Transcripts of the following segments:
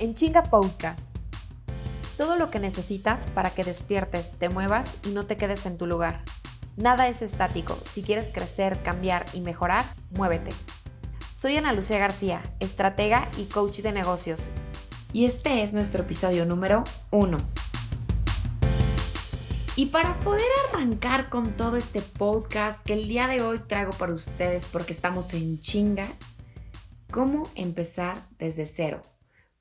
En Chinga Podcast. Todo lo que necesitas para que despiertes, te muevas y no te quedes en tu lugar. Nada es estático. Si quieres crecer, cambiar y mejorar, muévete. Soy Ana Lucía García, estratega y coach de negocios. Y este es nuestro episodio número 1. Y para poder arrancar con todo este podcast que el día de hoy traigo para ustedes porque estamos en chinga, ¿cómo empezar desde cero?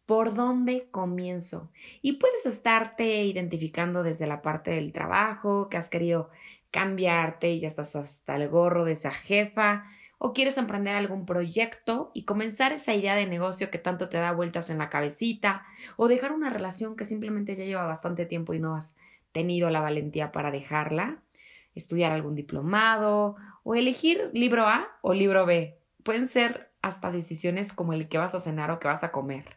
¿Por dónde comienzo? Y puedes estarte identificando desde la parte del trabajo, que has querido cambiarte y ya estás hasta el gorro de esa jefa, o quieres emprender algún proyecto y comenzar esa idea de negocio que tanto te da vueltas en la cabecita, o dejar una relación que simplemente ya lleva bastante tiempo y no has tenido la valentía para dejarla, estudiar algún diplomado, o elegir libro A o libro B. Pueden ser hasta decisiones como el que vas a cenar o que vas a comer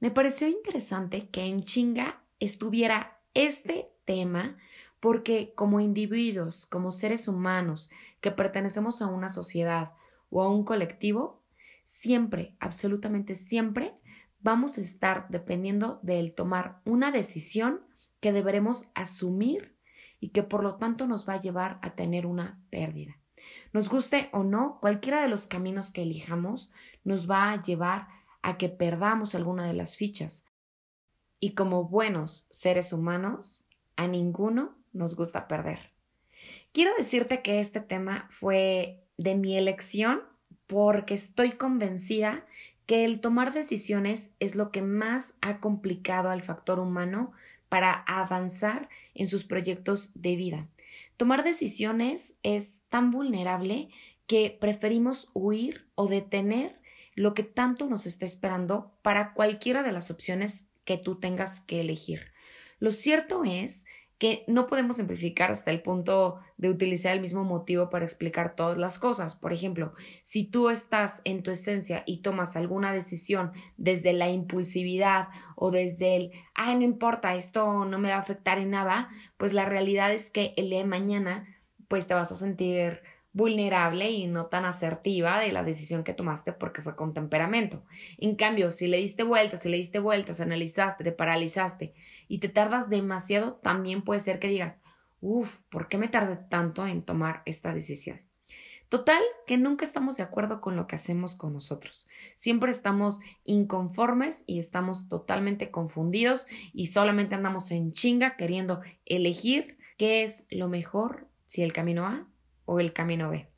me pareció interesante que en chinga estuviera este tema porque como individuos, como seres humanos que pertenecemos a una sociedad o a un colectivo, siempre, absolutamente siempre, vamos a estar dependiendo del tomar una decisión que deberemos asumir y que por lo tanto nos va a llevar a tener una pérdida. Nos guste o no, cualquiera de los caminos que elijamos nos va a llevar a que perdamos alguna de las fichas. Y como buenos seres humanos, a ninguno nos gusta perder. Quiero decirte que este tema fue de mi elección porque estoy convencida que el tomar decisiones es lo que más ha complicado al factor humano para avanzar en sus proyectos de vida. Tomar decisiones es tan vulnerable que preferimos huir o detener lo que tanto nos está esperando para cualquiera de las opciones que tú tengas que elegir. Lo cierto es que no podemos simplificar hasta el punto de utilizar el mismo motivo para explicar todas las cosas. Por ejemplo, si tú estás en tu esencia y tomas alguna decisión desde la impulsividad o desde el, ay, no importa, esto no me va a afectar en nada, pues la realidad es que el día de mañana, pues te vas a sentir vulnerable y no tan asertiva de la decisión que tomaste porque fue con temperamento. En cambio, si le diste vueltas, si le diste vueltas, analizaste, te paralizaste y te tardas demasiado, también puede ser que digas, uff, ¿por qué me tardé tanto en tomar esta decisión? Total, que nunca estamos de acuerdo con lo que hacemos con nosotros. Siempre estamos inconformes y estamos totalmente confundidos y solamente andamos en chinga queriendo elegir qué es lo mejor, si el camino A o el camino B.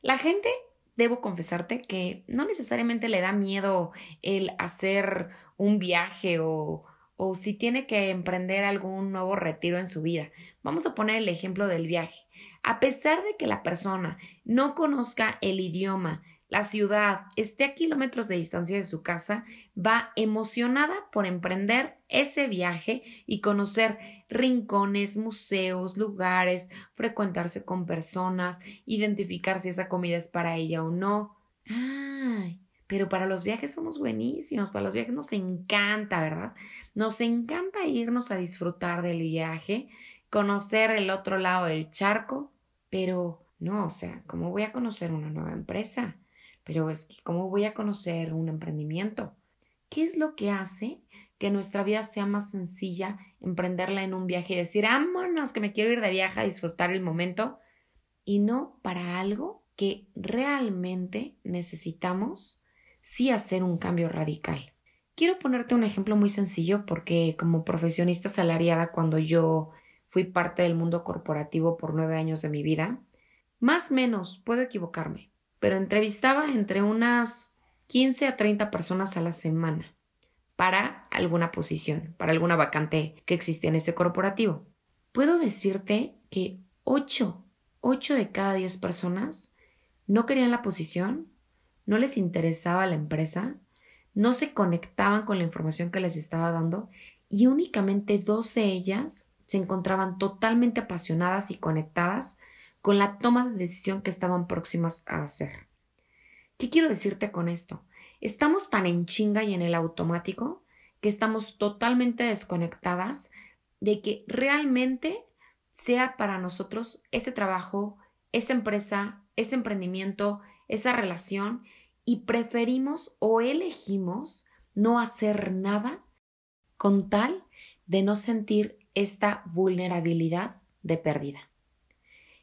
La gente, debo confesarte que no necesariamente le da miedo el hacer un viaje o, o si tiene que emprender algún nuevo retiro en su vida. Vamos a poner el ejemplo del viaje. A pesar de que la persona no conozca el idioma, la ciudad, esté a kilómetros de distancia de su casa, va emocionada por emprender ese viaje y conocer rincones, museos, lugares, frecuentarse con personas, identificar si esa comida es para ella o no. Ay, pero para los viajes somos buenísimos, para los viajes nos encanta, ¿verdad? Nos encanta irnos a disfrutar del viaje, conocer el otro lado del charco, pero no, o sea, ¿cómo voy a conocer una nueva empresa? Pero es que, ¿cómo voy a conocer un emprendimiento? ¿Qué es lo que hace que nuestra vida sea más sencilla emprenderla en un viaje y decir, vámonos, que me quiero ir de viaje a disfrutar el momento? Y no para algo que realmente necesitamos sí hacer un cambio radical. Quiero ponerte un ejemplo muy sencillo porque como profesionista salariada, cuando yo fui parte del mundo corporativo por nueve años de mi vida, más o menos puedo equivocarme, pero entrevistaba entre unas 15 a 30 personas a la semana para alguna posición, para alguna vacante que existía en ese corporativo. Puedo decirte que 8, 8 de cada 10 personas no querían la posición, no les interesaba la empresa, no se conectaban con la información que les estaba dando y únicamente dos de ellas se encontraban totalmente apasionadas y conectadas con la toma de decisión que estaban próximas a hacer. ¿Qué quiero decirte con esto? Estamos tan en chinga y en el automático que estamos totalmente desconectadas de que realmente sea para nosotros ese trabajo, esa empresa, ese emprendimiento, esa relación y preferimos o elegimos no hacer nada con tal de no sentir esta vulnerabilidad de pérdida.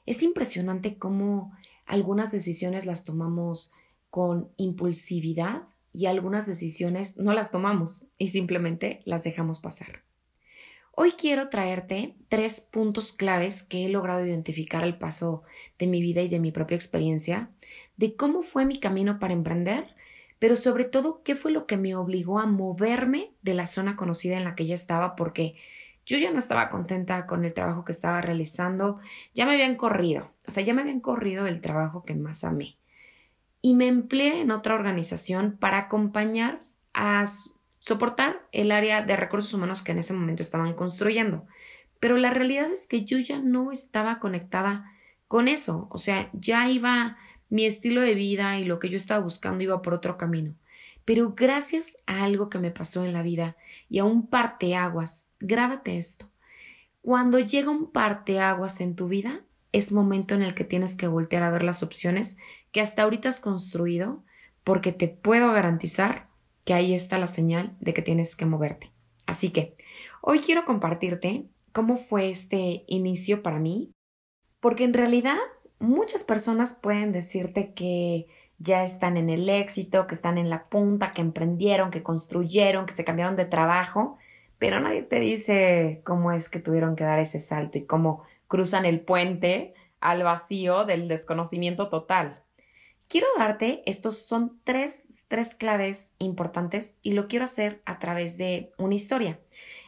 Es impresionante cómo algunas decisiones las tomamos con impulsividad y algunas decisiones no las tomamos y simplemente las dejamos pasar. Hoy quiero traerte tres puntos claves que he logrado identificar al paso de mi vida y de mi propia experiencia, de cómo fue mi camino para emprender, pero sobre todo qué fue lo que me obligó a moverme de la zona conocida en la que ya estaba, porque yo ya no estaba contenta con el trabajo que estaba realizando, ya me habían corrido, o sea, ya me habían corrido el trabajo que más amé. Y me empleé en otra organización para acompañar a soportar el área de recursos humanos que en ese momento estaban construyendo. Pero la realidad es que yo ya no estaba conectada con eso, o sea, ya iba mi estilo de vida y lo que yo estaba buscando iba por otro camino. Pero gracias a algo que me pasó en la vida y a un parteaguas, grábate esto. Cuando llega un parteaguas en tu vida, es momento en el que tienes que voltear a ver las opciones que hasta ahorita has construido, porque te puedo garantizar que ahí está la señal de que tienes que moverte. Así que hoy quiero compartirte cómo fue este inicio para mí, porque en realidad muchas personas pueden decirte que ya están en el éxito, que están en la punta, que emprendieron, que construyeron, que se cambiaron de trabajo, pero nadie te dice cómo es que tuvieron que dar ese salto y cómo cruzan el puente al vacío del desconocimiento total. Quiero darte, estos son tres, tres claves importantes y lo quiero hacer a través de una historia.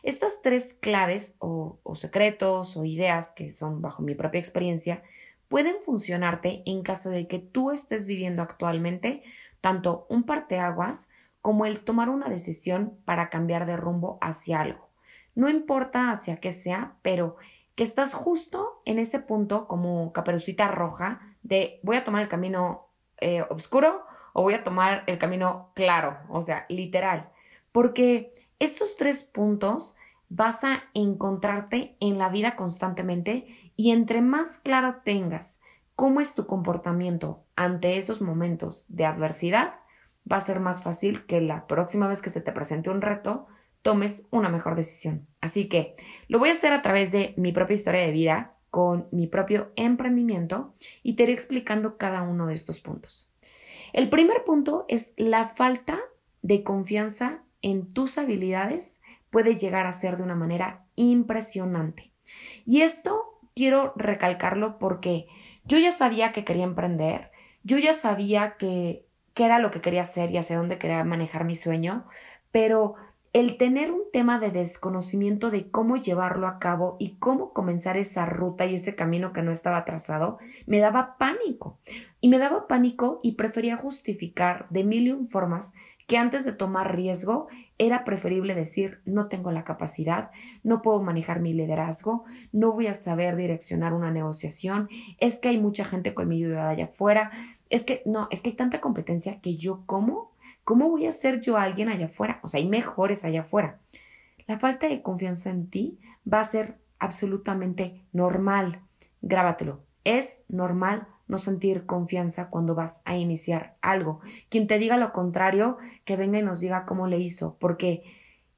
Estas tres claves o, o secretos o ideas que son bajo mi propia experiencia pueden funcionarte en caso de que tú estés viviendo actualmente tanto un parteaguas como el tomar una decisión para cambiar de rumbo hacia algo. No importa hacia qué sea, pero que estás justo en ese punto como caperucita roja de voy a tomar el camino eh, oscuro o voy a tomar el camino claro, o sea, literal. Porque estos tres puntos vas a encontrarte en la vida constantemente y entre más claro tengas cómo es tu comportamiento ante esos momentos de adversidad, va a ser más fácil que la próxima vez que se te presente un reto tomes una mejor decisión. Así que lo voy a hacer a través de mi propia historia de vida, con mi propio emprendimiento y te iré explicando cada uno de estos puntos. El primer punto es la falta de confianza en tus habilidades puede llegar a ser de una manera impresionante. Y esto quiero recalcarlo porque yo ya sabía que quería emprender, yo ya sabía que, qué era lo que quería hacer y hacia dónde quería manejar mi sueño, pero el tener un tema de desconocimiento de cómo llevarlo a cabo y cómo comenzar esa ruta y ese camino que no estaba trazado, me daba pánico. Y me daba pánico y prefería justificar de mil y un formas que antes de tomar riesgo era preferible decir no tengo la capacidad, no puedo manejar mi liderazgo, no voy a saber direccionar una negociación, es que hay mucha gente con mi ayuda allá afuera, es que no, es que hay tanta competencia que yo como, ¿cómo voy a ser yo alguien allá afuera? O sea, hay mejores allá afuera. La falta de confianza en ti va a ser absolutamente normal. Grábatelo. Es normal no sentir confianza cuando vas a iniciar algo. Quien te diga lo contrario, que venga y nos diga cómo le hizo, porque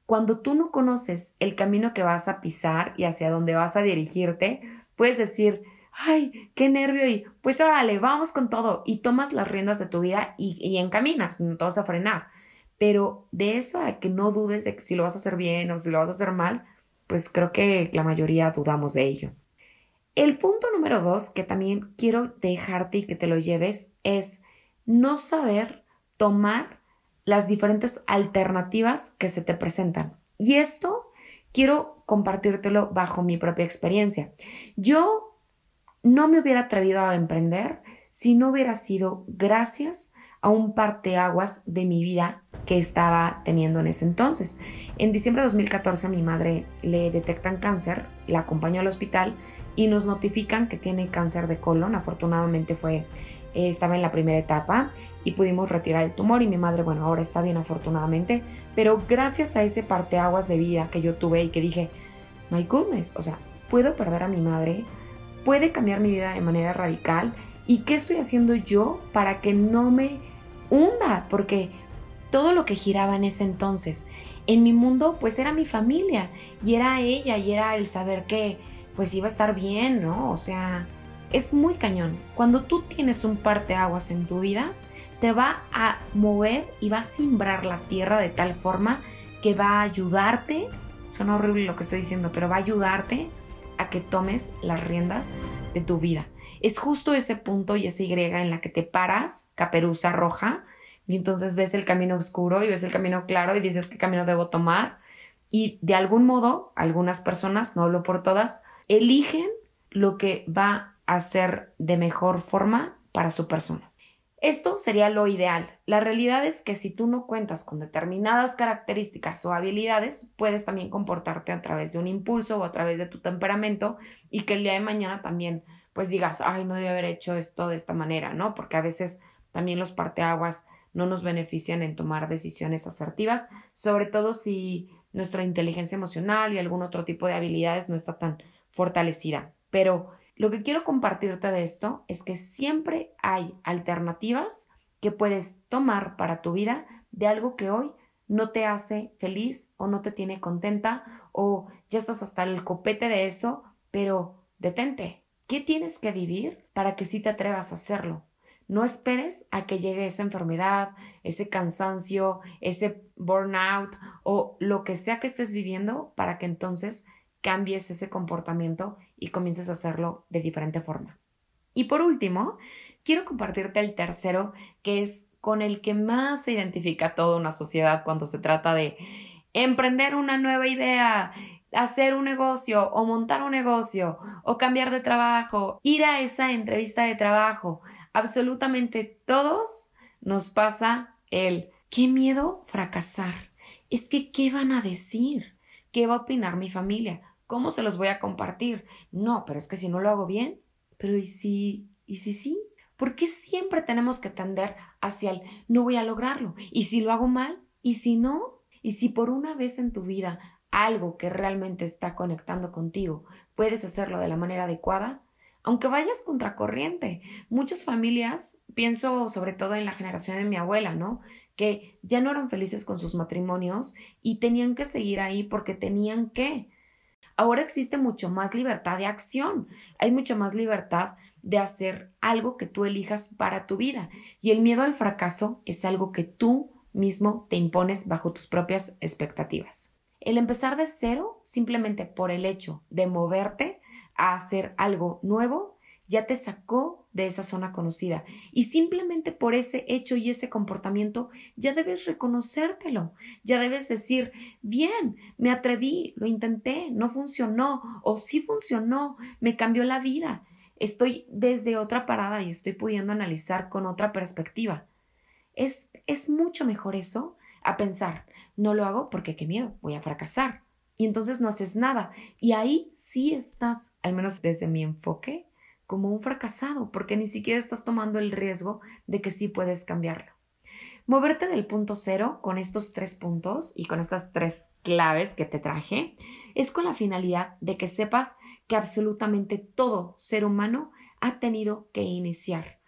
cuando tú no conoces el camino que vas a pisar y hacia dónde vas a dirigirte, puedes decir, ay, qué nervio y pues vale, vamos con todo y tomas las riendas de tu vida y, y encaminas, no te vas a frenar. Pero de eso a que no dudes de que si lo vas a hacer bien o si lo vas a hacer mal, pues creo que la mayoría dudamos de ello. El punto número dos que también quiero dejarte y que te lo lleves es no saber tomar las diferentes alternativas que se te presentan. Y esto quiero compartírtelo bajo mi propia experiencia. Yo no me hubiera atrevido a emprender si no hubiera sido gracias a un parteaguas de mi vida que estaba teniendo en ese entonces. En diciembre de 2014 a mi madre le detectan cáncer, la acompañó al hospital y nos notifican que tiene cáncer de colon. Afortunadamente fue eh, estaba en la primera etapa y pudimos retirar el tumor y mi madre, bueno, ahora está bien afortunadamente, pero gracias a ese parteaguas de vida que yo tuve y que dije, my goodness, o sea, puedo perder a mi madre, puede cambiar mi vida de manera radical y qué estoy haciendo yo para que no me hunda, porque todo lo que giraba en ese entonces en mi mundo pues era mi familia y era ella y era el saber que pues iba a estar bien, ¿no? O sea, es muy cañón. Cuando tú tienes un parteaguas en tu vida, te va a mover y va a simbrar la tierra de tal forma que va a ayudarte, suena horrible lo que estoy diciendo, pero va a ayudarte a que tomes las riendas de tu vida. Es justo ese punto y esa Y en la que te paras, caperuza roja, y entonces ves el camino oscuro y ves el camino claro y dices qué camino debo tomar. Y de algún modo, algunas personas, no hablo por todas, eligen lo que va a ser de mejor forma para su persona. Esto sería lo ideal. La realidad es que si tú no cuentas con determinadas características o habilidades, puedes también comportarte a través de un impulso o a través de tu temperamento y que el día de mañana también pues digas, ay, no debe haber hecho esto de esta manera, ¿no? Porque a veces también los parteaguas no nos benefician en tomar decisiones asertivas, sobre todo si nuestra inteligencia emocional y algún otro tipo de habilidades no está tan fortalecida. Pero lo que quiero compartirte de esto es que siempre hay alternativas que puedes tomar para tu vida de algo que hoy no te hace feliz o no te tiene contenta o ya estás hasta el copete de eso, pero detente. ¿Qué tienes que vivir para que sí te atrevas a hacerlo? No esperes a que llegue esa enfermedad, ese cansancio, ese burnout o lo que sea que estés viviendo para que entonces cambies ese comportamiento y comiences a hacerlo de diferente forma. Y por último, quiero compartirte el tercero, que es con el que más se identifica toda una sociedad cuando se trata de emprender una nueva idea, hacer un negocio o montar un negocio o cambiar de trabajo, ir a esa entrevista de trabajo. Absolutamente todos nos pasa el qué miedo fracasar. Es que, ¿qué van a decir? ¿Qué va a opinar mi familia? ¿Cómo se los voy a compartir? No, pero es que si no lo hago bien, pero ¿y si, y si sí? ¿Por qué siempre tenemos que tender hacia el no voy a lograrlo? ¿Y si lo hago mal? ¿Y si no? ¿Y si por una vez en tu vida algo que realmente está conectando contigo puedes hacerlo de la manera adecuada? Aunque vayas contracorriente. Muchas familias, pienso sobre todo en la generación de mi abuela, ¿no? Que ya no eran felices con sus matrimonios y tenían que seguir ahí porque tenían que ahora existe mucho más libertad de acción, hay mucho más libertad de hacer algo que tú elijas para tu vida. Y el miedo al fracaso es algo que tú mismo te impones bajo tus propias expectativas. El empezar de cero, simplemente por el hecho de moverte a hacer algo nuevo, ya te sacó de esa zona conocida. Y simplemente por ese hecho y ese comportamiento ya debes reconocértelo, ya debes decir, bien, me atreví, lo intenté, no funcionó o sí funcionó, me cambió la vida. Estoy desde otra parada y estoy pudiendo analizar con otra perspectiva. Es, es mucho mejor eso a pensar, no lo hago porque qué miedo, voy a fracasar. Y entonces no haces nada. Y ahí sí estás, al menos desde mi enfoque, como un fracasado, porque ni siquiera estás tomando el riesgo de que sí puedes cambiarlo. Moverte del punto cero con estos tres puntos y con estas tres claves que te traje es con la finalidad de que sepas que absolutamente todo ser humano ha tenido que iniciar.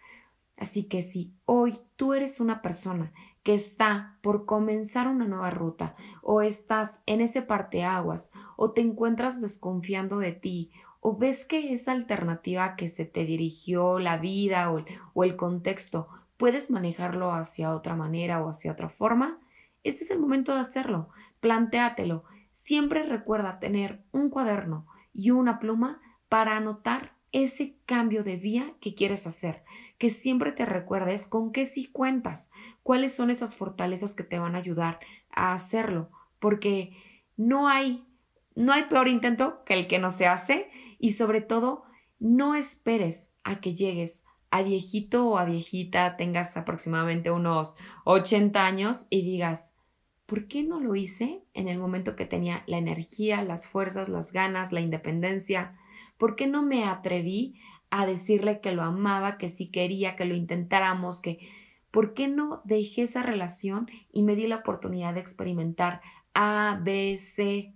Así que si hoy tú eres una persona que está por comenzar una nueva ruta o estás en ese parteaguas o te encuentras desconfiando de ti o ves que esa alternativa que se te dirigió la vida o el, contexto puedes manejarlo hacia otra manera o hacia otra forma, este es el momento de hacerlo. Plantéatelo. Siempre recuerda tener un cuaderno y una pluma para anotar ese cambio de vía que quieres hacer, que siempre te recuerdes con qué sí cuentas, cuáles son esas fortalezas que te van a ayudar a hacerlo, porque no hay no hay peor intento que el que no se hace y sobre todo no esperes a que llegues a viejito o a viejita, tengas aproximadamente unos 80 años y digas, ¿por qué no lo hice en el momento que tenía la energía, las fuerzas, las ganas, la independencia? ¿Por qué no me atreví a decirle que lo amaba, que sí quería, que lo intentáramos, que... ¿Por qué no dejé esa relación y me di la oportunidad de experimentar A, B, C?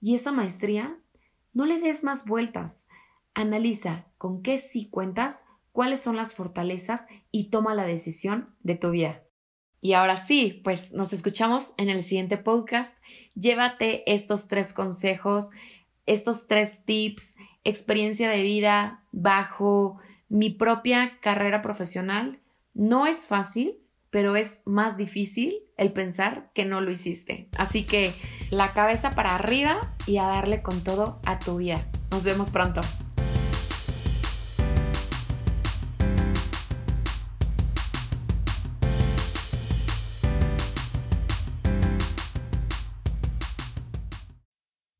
Y esa maestría, no le des más vueltas. Analiza con qué sí cuentas, cuáles son las fortalezas y toma la decisión de tu vida. Y ahora sí, pues nos escuchamos en el siguiente podcast. Llévate estos tres consejos, estos tres tips, experiencia de vida bajo mi propia carrera profesional. No es fácil, pero es más difícil el pensar que no lo hiciste. Así que la cabeza para arriba y a darle con todo a tu vida. Nos vemos pronto.